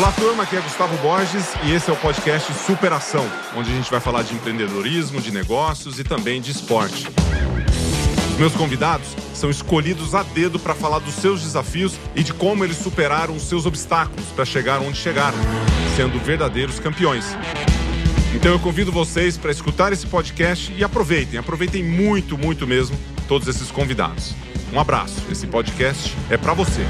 Olá, turma, aqui é Gustavo Borges e esse é o podcast Superação, onde a gente vai falar de empreendedorismo, de negócios e também de esporte. Os meus convidados são escolhidos a dedo para falar dos seus desafios e de como eles superaram os seus obstáculos para chegar onde chegaram, sendo verdadeiros campeões. Então eu convido vocês para escutar esse podcast e aproveitem, aproveitem muito, muito mesmo todos esses convidados. Um abraço. Esse podcast é para você.